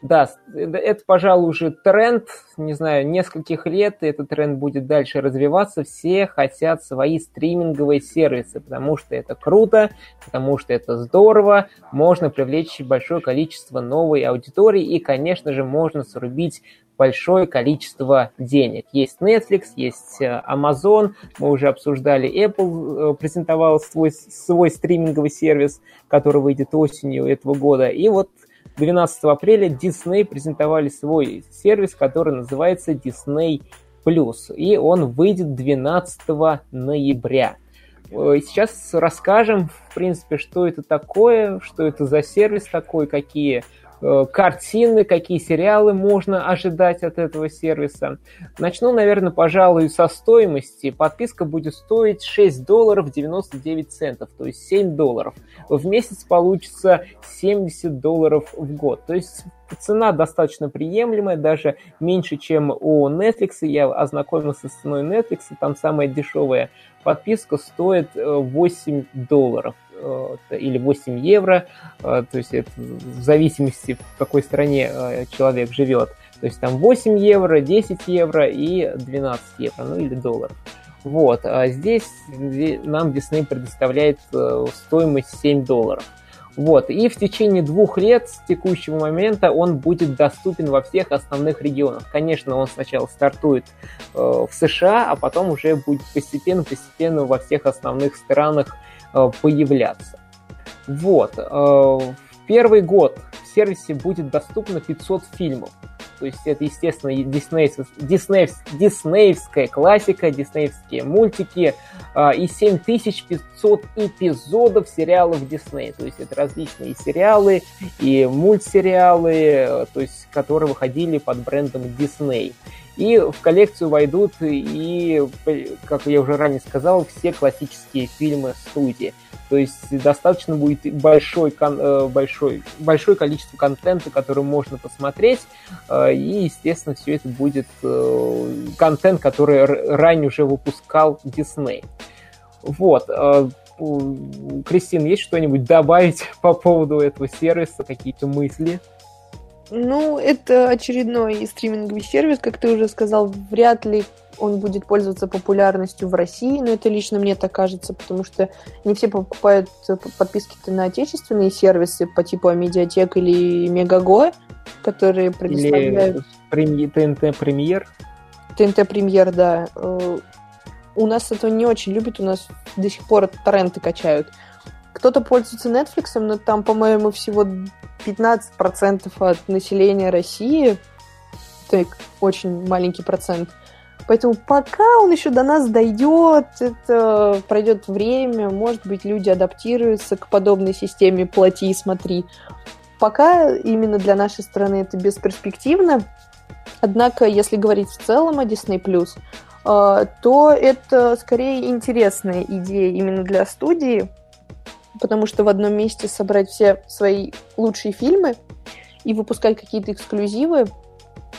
[SPEAKER 1] Да, это, пожалуй, уже тренд, не знаю, нескольких лет, и этот тренд будет дальше развиваться. Все хотят свои стриминговые сервисы, потому что это круто, потому что это здорово, можно привлечь большое количество новой аудитории, и, конечно же, можно срубить большое количество денег. Есть Netflix, есть э, Amazon, мы уже обсуждали, Apple э, презентовал свой, свой стриминговый сервис, который выйдет осенью этого года, и вот 12 апреля Disney презентовали свой сервис, который называется Disney Plus, и он выйдет 12 ноября. Э, сейчас расскажем, в принципе, что это такое, что это за сервис такой, какие картины, какие сериалы можно ожидать от этого сервиса. Начну, наверное, пожалуй, со стоимости. Подписка будет стоить 6 долларов 99 центов, то есть 7 долларов. В месяц получится 70 долларов в год. То есть цена достаточно приемлемая, даже меньше, чем у Netflix. Я ознакомился с ценой Netflix, там самая дешевая подписка стоит 8 э, долларов. Э, или 8 евро, э, то есть это в зависимости, в какой стране э, человек живет. То есть там 8 евро, 10 евро и 12 евро, ну или долларов. Вот, а здесь нам Disney предоставляет стоимость 7 долларов. Вот. И в течение двух лет с текущего момента он будет доступен во всех основных регионах. Конечно, он сначала стартует э, в США, а потом уже будет постепенно-постепенно во всех основных странах появляться. Вот. Э, в первый год в сервисе будет доступно 500 фильмов. То есть это, естественно, диснеевская, диснеевская классика, диснеевские мультики э, и 7500 эпизодов сериалов Дисней. То есть это различные сериалы и мультсериалы, э, то есть, которые выходили под брендом Дисней. И в коллекцию войдут и, как я уже ранее сказал, все классические фильмы студии. То есть достаточно будет большой, э, большой, большое количество контента, который можно посмотреть. Э, и, естественно, все это будет э, контент, который ранее уже выпускал Дисней. Вот. Кристин, есть что-нибудь добавить по поводу этого сервиса, какие-то мысли?
[SPEAKER 2] Ну, это очередной стриминговый сервис, как ты уже сказал, вряд ли он будет пользоваться популярностью в России, но это лично мне так кажется, потому что не все покупают подписки на отечественные сервисы по типу Амедиатек или Мегаго, которые предоставляют...
[SPEAKER 1] Или ТНТ Премьер.
[SPEAKER 2] ТНТ Премьер, да. Э, у нас это не очень любят, у нас до сих пор торренты качают. Кто-то пользуется Netflix, но там, по-моему, всего 15% от населения России. Так, очень маленький процент. Поэтому пока он еще до нас дойдет, это пройдет время, может быть, люди адаптируются к подобной системе «плати и смотри». Пока именно для нашей страны это бесперспективно. Однако, если говорить в целом о Disney+, э, то это скорее интересная идея именно для студии, потому что в одном месте собрать все свои лучшие фильмы и выпускать какие-то эксклюзивы,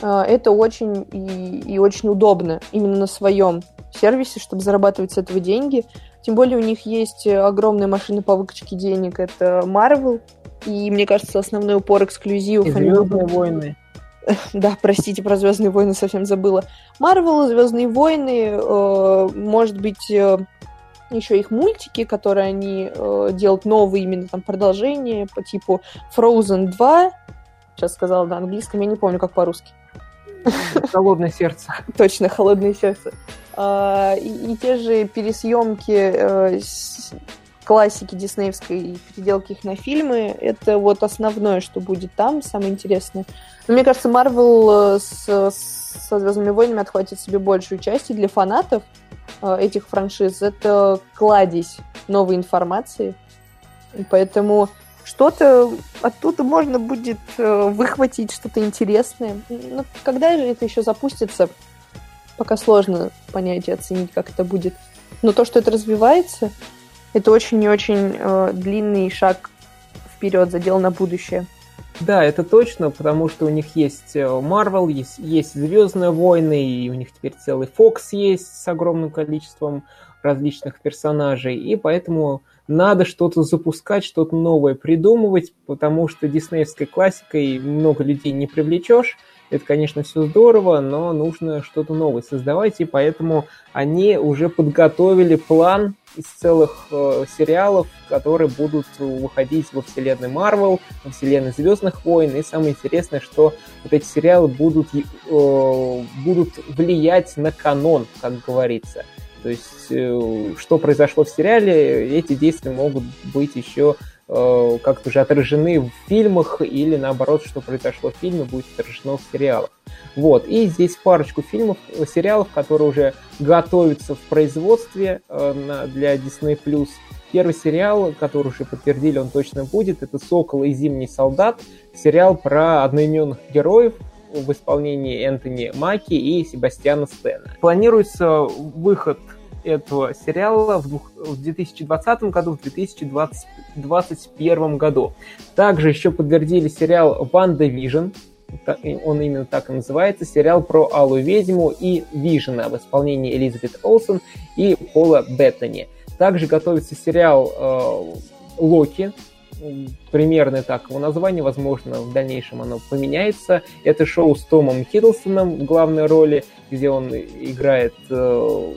[SPEAKER 2] а, это очень и, и очень удобно именно на своем сервисе, чтобы зарабатывать с этого деньги. Тем более у них есть огромная машина по выкачке денег, это Marvel, и мне кажется, основной упор эксклюзивов... И
[SPEAKER 1] Звездные войны.
[SPEAKER 2] Да, простите, про Звездные войны совсем забыла. Марвел, Звездные войны, э, может быть, э, еще их мультики, которые они э, делают новые, именно там продолжения по типу Frozen 2. Сейчас сказала на английском, я не помню, как по-русски.
[SPEAKER 1] Холодное сердце.
[SPEAKER 2] Точно, холодное сердце. А, и, и те же пересъемки э, классики диснеевской переделки их на фильмы, это вот основное, что будет там, самое интересное. Но мне кажется, Марвел э, со Звездными войнами отхватит себе большую часть, и для фанатов этих франшиз это кладезь новой информации. Поэтому что-то оттуда можно будет э, выхватить, что-то интересное. Но когда же это еще запустится, пока сложно понять и оценить, как это будет. Но то, что это развивается, это очень и очень э, длинный шаг вперед, задел на будущее.
[SPEAKER 1] Да, это точно, потому что у них есть э, Marvel, есть, есть Звездные войны, и у них теперь целый Fox есть с огромным количеством различных персонажей, и поэтому надо что-то запускать, что-то новое придумывать, потому что диснеевской классикой много людей не привлечешь. Это, конечно, все здорово, но нужно что-то новое создавать, и поэтому они уже подготовили план из целых э, сериалов, которые будут выходить во вселенной Марвел, во вселенной Звездных войн. И самое интересное, что вот эти сериалы будут, э, будут влиять на канон, как говорится. То есть, э, что произошло в сериале, эти действия могут быть еще э, как-то уже отражены в фильмах, или наоборот, что произошло в фильме, будет отражено в сериалах. Вот, и здесь парочку фильмов, э, сериалов, которые уже готовятся в производстве для Disney+. Первый сериал, который уже подтвердили, он точно будет, это «Сокол и зимний солдат», сериал про одноименных героев, в исполнении Энтони Маки и Себастьяна Стена. Планируется выход этого сериала в, двух, в 2020 году, в 2021 году. Также еще подтвердили сериал «Ванда Вижн», он именно так и называется, сериал про Алую Ведьму и Вижена в исполнении Элизабет Олсен и Пола Беттани. Также готовится сериал э, Локи, примерно так его название, возможно, в дальнейшем оно поменяется. Это шоу с Томом Хиддлстоном в главной роли, где он играет э,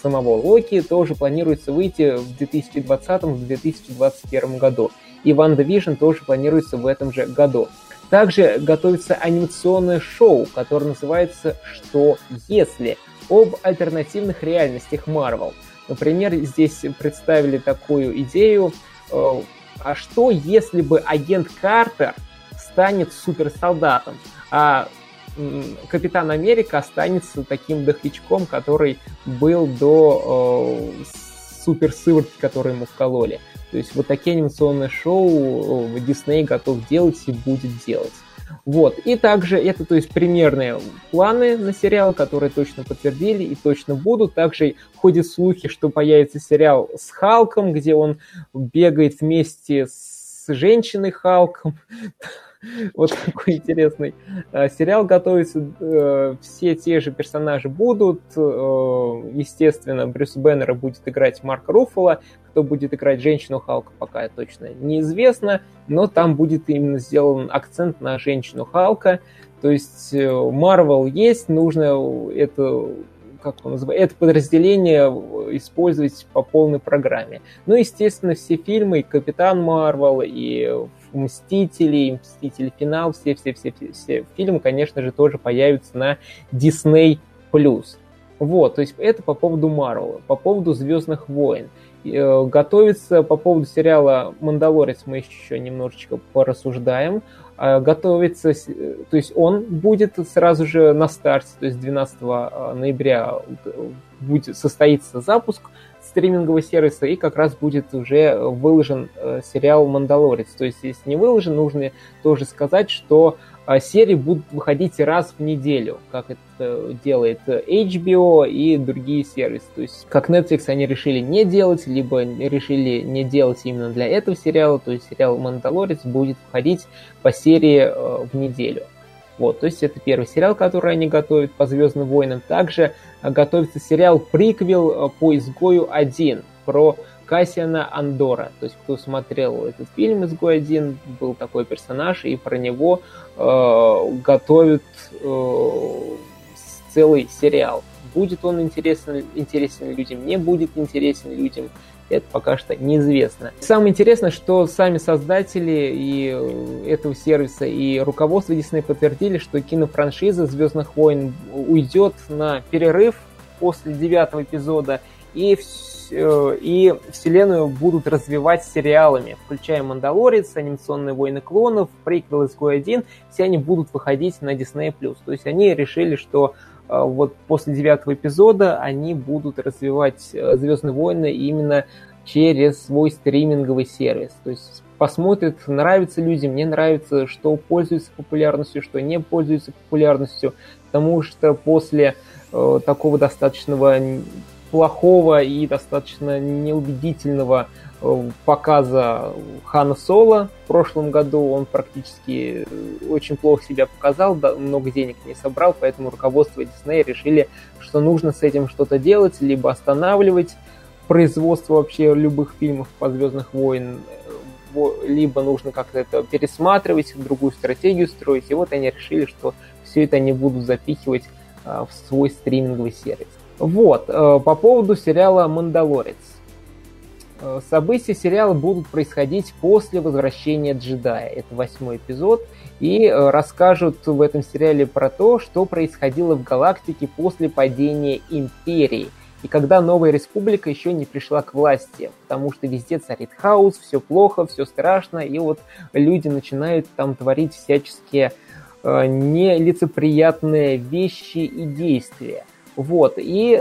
[SPEAKER 1] самого Локи, тоже планируется выйти в 2020-2021 году. и Ванда Вижн тоже планируется в этом же году. Также готовится анимационное шоу, которое называется «Что если?» об альтернативных реальностях Марвел. Например, здесь представили такую идею, э, а что если бы агент Картер станет суперсолдатом, а Капитан Америка останется таким дохлячком, который был до э, суперсыворотки, которую ему вкололи. То есть вот такие анимационные шоу Дисней готов делать и будет делать. Вот. И также это, то есть, примерные планы на сериал, которые точно подтвердили и точно будут. Также ходят слухи, что появится сериал с Халком, где он бегает вместе с женщиной Халком. Вот какой интересный э, сериал готовится. Э, все те же персонажи будут. Э, естественно, Брюс Беннера будет играть Марк Руффало. Кто будет играть женщину Халка, пока точно неизвестно. Но там будет именно сделан акцент на женщину Халка. То есть Марвел есть, нужно это как он называется, это подразделение использовать по полной программе. Ну, естественно, все фильмы, и Капитан Марвел, и Мстители, Мстители Финал, все-все-все-все фильмы, конечно же, тоже появятся на Disney+. Вот, то есть это по поводу Марвела. По поводу Звездных войн. Э, готовится по поводу сериала «Мандалорец» мы еще немножечко порассуждаем. А, готовится, то есть он будет сразу же на старте, то есть 12 а, ноября будет состоится запуск стримингового сервиса, и как раз будет уже выложен э, сериал «Мандалорец». То есть, если не выложен, нужно тоже сказать, что э, серии будут выходить раз в неделю, как это делает HBO и другие сервисы. То есть, как Netflix они решили не делать, либо решили не делать именно для этого сериала, то есть сериал «Мандалорец» будет выходить по серии э, в неделю. Вот, то есть это первый сериал, который они готовят по Звездным войнам. Также э, готовится сериал приквел э, по изгою 1 про Кассиана Андора. То есть, кто смотрел этот фильм «Изгой один», был такой персонаж, и про него э, готовят э, целый сериал. Будет он интересен, интересен людям, не будет интересен людям это пока что неизвестно. Самое интересное, что сами создатели и э, этого сервиса и руководство Disney подтвердили, что кинофраншиза «Звездных войн» уйдет на перерыв после девятого эпизода, и, э, и вселенную будут развивать сериалами, включая «Мандалорец», «Анимационные войны клонов», «Приквел «Изгой-1», все они будут выходить на Disney+. То есть они решили, что вот после девятого эпизода они будут развивать э, Звездные войны именно через свой стриминговый сервис. То есть посмотрят, нравится людям, не нравится, что пользуется популярностью, что не пользуется популярностью, потому что после э, такого достаточного плохого и достаточно неубедительного показа Хана Соло в прошлом году. Он практически э, очень плохо себя показал, много денег не собрал, поэтому руководство Диснея решили, что нужно с этим что-то делать, либо останавливать производство вообще любых фильмов по Звездных войн, э, либо нужно как-то это пересматривать, другую стратегию строить. И вот они решили, что все это они будут запихивать в свой стриминговый сервис. Вот, по поводу сериала «Мандалорец». Э, события сериала будут происходить после возвращения джедая. Это восьмой эпизод. И э, расскажут в этом сериале про то, что происходило в галактике после падения Империи. И когда новая республика еще не пришла к власти, потому что везде царит хаос, все плохо, все страшно, и вот люди начинают там творить всяческие э, нелицеприятные вещи и действия. Вот, и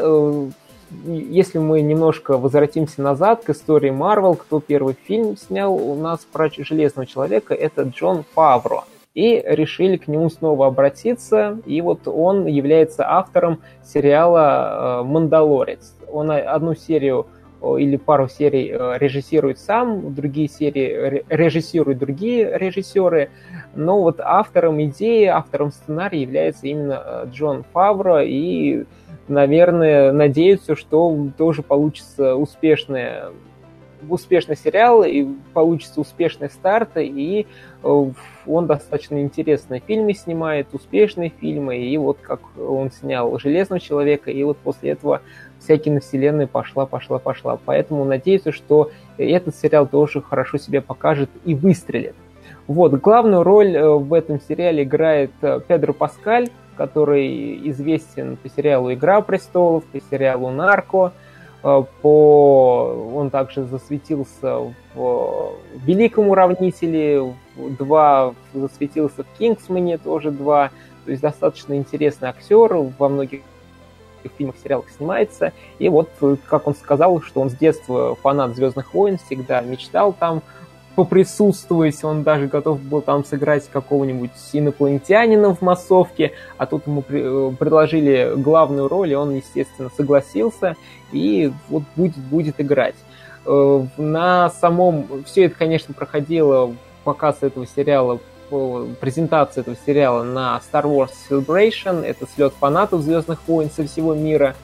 [SPEAKER 1] если мы немножко возвратимся назад к истории Марвел, кто первый фильм снял у нас про Железного Человека, это Джон Фавро. И решили к нему снова обратиться, и вот он является автором сериала э, «Мандалорец». Он одну серию или пару серий э, режиссирует сам, другие серии режиссируют другие режиссеры, но вот автором идеи, автором сценария является именно э, Джон Фавро, и наверное, надеются, что тоже получится успешная успешный сериал, и получится успешный старт, и э, он достаточно интересные фильмы снимает, успешные фильмы, и вот как он снял «Железного человека», и вот после этого вся киновселенная пошла, пошла, пошла. Поэтому надеюсь, что этот сериал тоже хорошо себя покажет и выстрелит. Вот, главную роль э, в этом сериале играет э, Педро Паскаль, который известен по сериалу «Игра престолов», по сериалу «Нарко», э, по... он также засветился в «Великом уравнителе», два засветился в «Кингсмане», тоже два, то есть достаточно интересный актер, во многих фильмах, сериалах снимается. И вот, как он сказал, что он с детства фанат «Звездных войн», всегда мечтал там поприсутствовать, он даже готов был там сыграть какого-нибудь инопланетянина в массовке, а тут ему э, предложили главную роль, и он, естественно, согласился, и вот будет, будет играть. Э, на самом... Все это, конечно, проходило, показ этого сериала, презентация этого сериала на Star Wars Celebration, это слет фанатов Звездных войн со всего мира.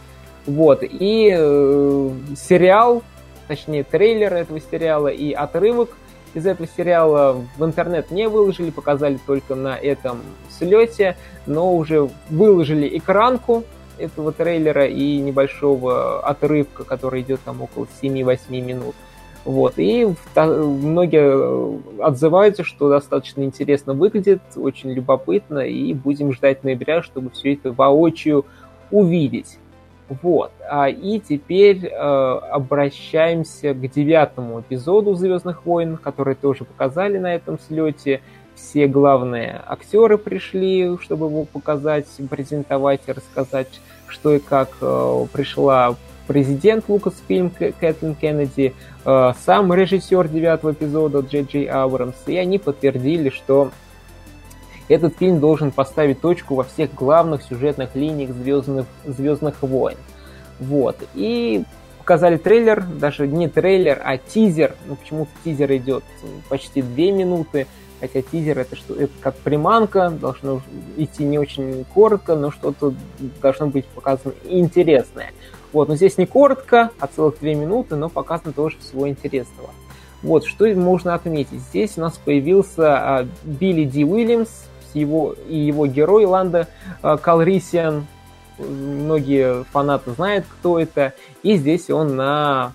[SPEAKER 1] Вот, и э, сериал, точнее трейлер этого сериала и отрывок из этого сериала в интернет не выложили, показали только на этом слете, но уже выложили экранку этого трейлера и небольшого отрывка, который идет там около 7-8 минут. Вот, и многие отзываются, что достаточно интересно выглядит, очень любопытно, и будем ждать ноября, чтобы все это воочию увидеть. Вот. А, и теперь э, обращаемся к девятому эпизоду Звездных войн, который тоже показали на этом слете. Все главные актеры пришли, чтобы его показать, презентовать и рассказать, что и как э, пришла президент Лукасфильм Кэтлин Кеннеди, э, сам режиссер девятого эпизода Джей Джей Абрамс, и они подтвердили, что этот фильм должен поставить точку во всех главных сюжетных линиях Звездных, Звездных войн. Вот. И показали трейлер, даже не трейлер, а тизер. Ну, почему-то тизер идет почти две минуты, хотя тизер это что это как приманка, должно идти не очень коротко, но что-то должно быть показано интересное. Вот, но здесь не коротко, а целых две минуты, но показано тоже всего интересного. Вот, что можно отметить. Здесь у нас появился а, Билли Ди Уильямс, его, и его герой Ланда э, Калрисиан. Многие фанаты знают, кто это. И здесь он на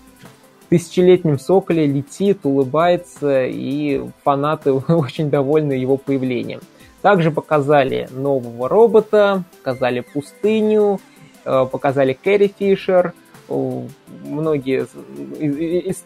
[SPEAKER 1] тысячелетнем соколе летит, улыбается, и фанаты очень довольны его появлением. Также показали нового робота, показали пустыню, э, показали Кэрри Фишер. Многие,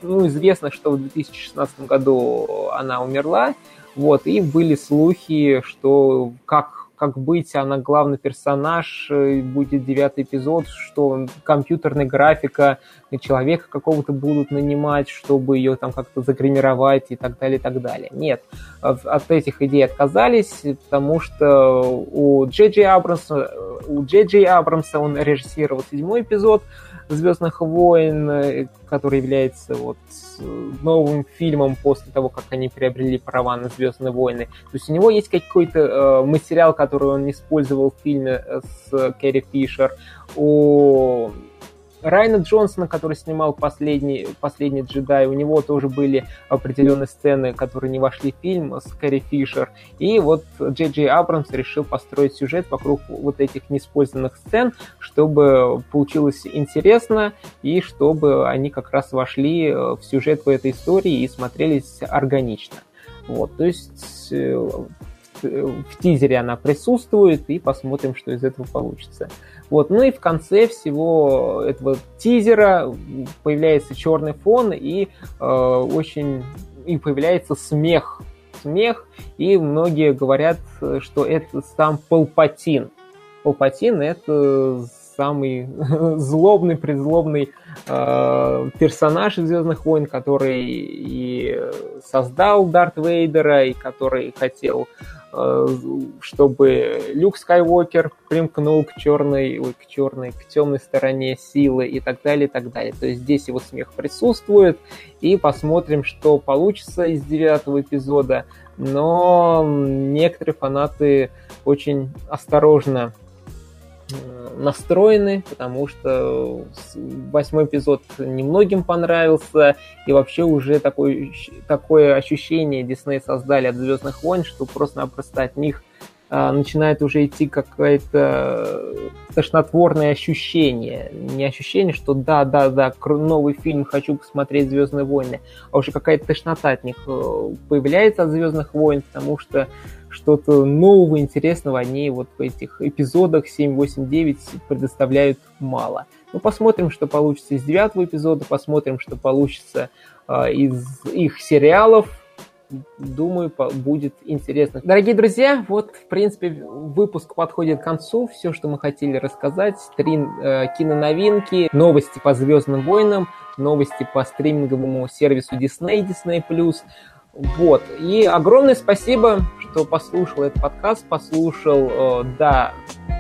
[SPEAKER 1] ну, известно, что в 2016 году она умерла, вот, и были слухи, что как, как быть, она главный персонаж, э, будет девятый эпизод, что компьютерная графика человека какого-то будут нанимать, чтобы ее там как-то загримировать и так далее, и так далее. Нет, от этих идей отказались, потому что у Джей Джей Абрамса, у Джей Джей Абрамса он режиссировал седьмой эпизод, Звездных войн, э, который является вот новым фильмом после того, как они приобрели права на Звездные войны. То есть у него есть какой-то э, материал, который он использовал в фильме э, с Кэрри Фишер. У Райана Джонсона, который снимал последний, последний джедай, у него тоже были определенные сцены, которые не вошли в фильм с Кэрри Фишер. И вот Джей Джей Абрамс решил построить сюжет вокруг вот этих неиспользованных сцен, чтобы получилось интересно и чтобы они как раз вошли в сюжет в этой истории и смотрелись органично. Вот, то есть э, в тизере она присутствует, и посмотрим, что из этого получится. Вот. Ну и в конце всего этого тизера появляется черный фон и э, очень и появляется смех. Смех, и многие говорят, что это сам Палпатин. Палпатин это самый злобный, призлобный э, персонаж из Звездных войн, который и создал Дарт Вейдера, и который хотел чтобы Люк Скайуокер примкнул к черной, ой, к черной, к темной стороне силы и так далее, и так далее. То есть здесь его смех присутствует, и посмотрим, что получится из девятого эпизода. Но некоторые фанаты очень осторожно настроены, потому что восьмой эпизод немногим понравился, и вообще уже такое, такое ощущение Дисней создали от «Звездных войн», что просто-напросто от них а, начинает уже идти какое-то тошнотворное ощущение. Не ощущение, что да, да, да, новый фильм, хочу посмотреть «Звездные войны», а уже какая-то тошнота от них э, появляется от «Звездных войн», потому что что-то нового, интересного они вот в этих эпизодах 7, 8, 9 предоставляют мало. Ну, посмотрим, что получится из девятого эпизода, посмотрим, что получится э, из их сериалов. Думаю, будет интересно. Дорогие друзья, вот, в принципе, выпуск подходит к концу. Все, что мы хотели рассказать. Три э, киноновинки, новости по «Звездным войнам», новости по стриминговому сервису Disney, Disney+, вот. И огромное спасибо, что послушал этот подкаст, послушал э, до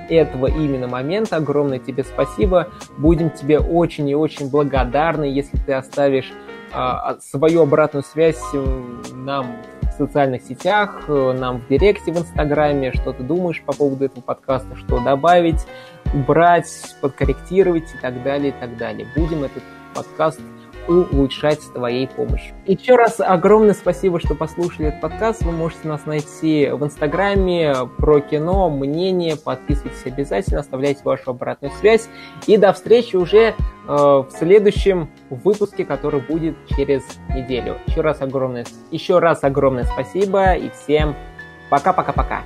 [SPEAKER 1] этого именно момента. Огромное тебе спасибо. Будем тебе очень и очень благодарны, если ты оставишь э, свою обратную связь э, нам в социальных сетях, э, нам в директе в Инстаграме, что ты думаешь по поводу этого подкаста, что добавить, убрать, подкорректировать и так далее, и так далее. Будем этот подкаст улучшать с твоей помощью. Еще раз огромное спасибо, что послушали этот подкаст. Вы можете нас найти в Инстаграме про кино, мнение. Подписывайтесь обязательно, оставляйте вашу обратную связь. И до встречи уже э, в следующем выпуске, который будет через неделю. Еще раз огромное, еще раз огромное спасибо и всем пока-пока-пока.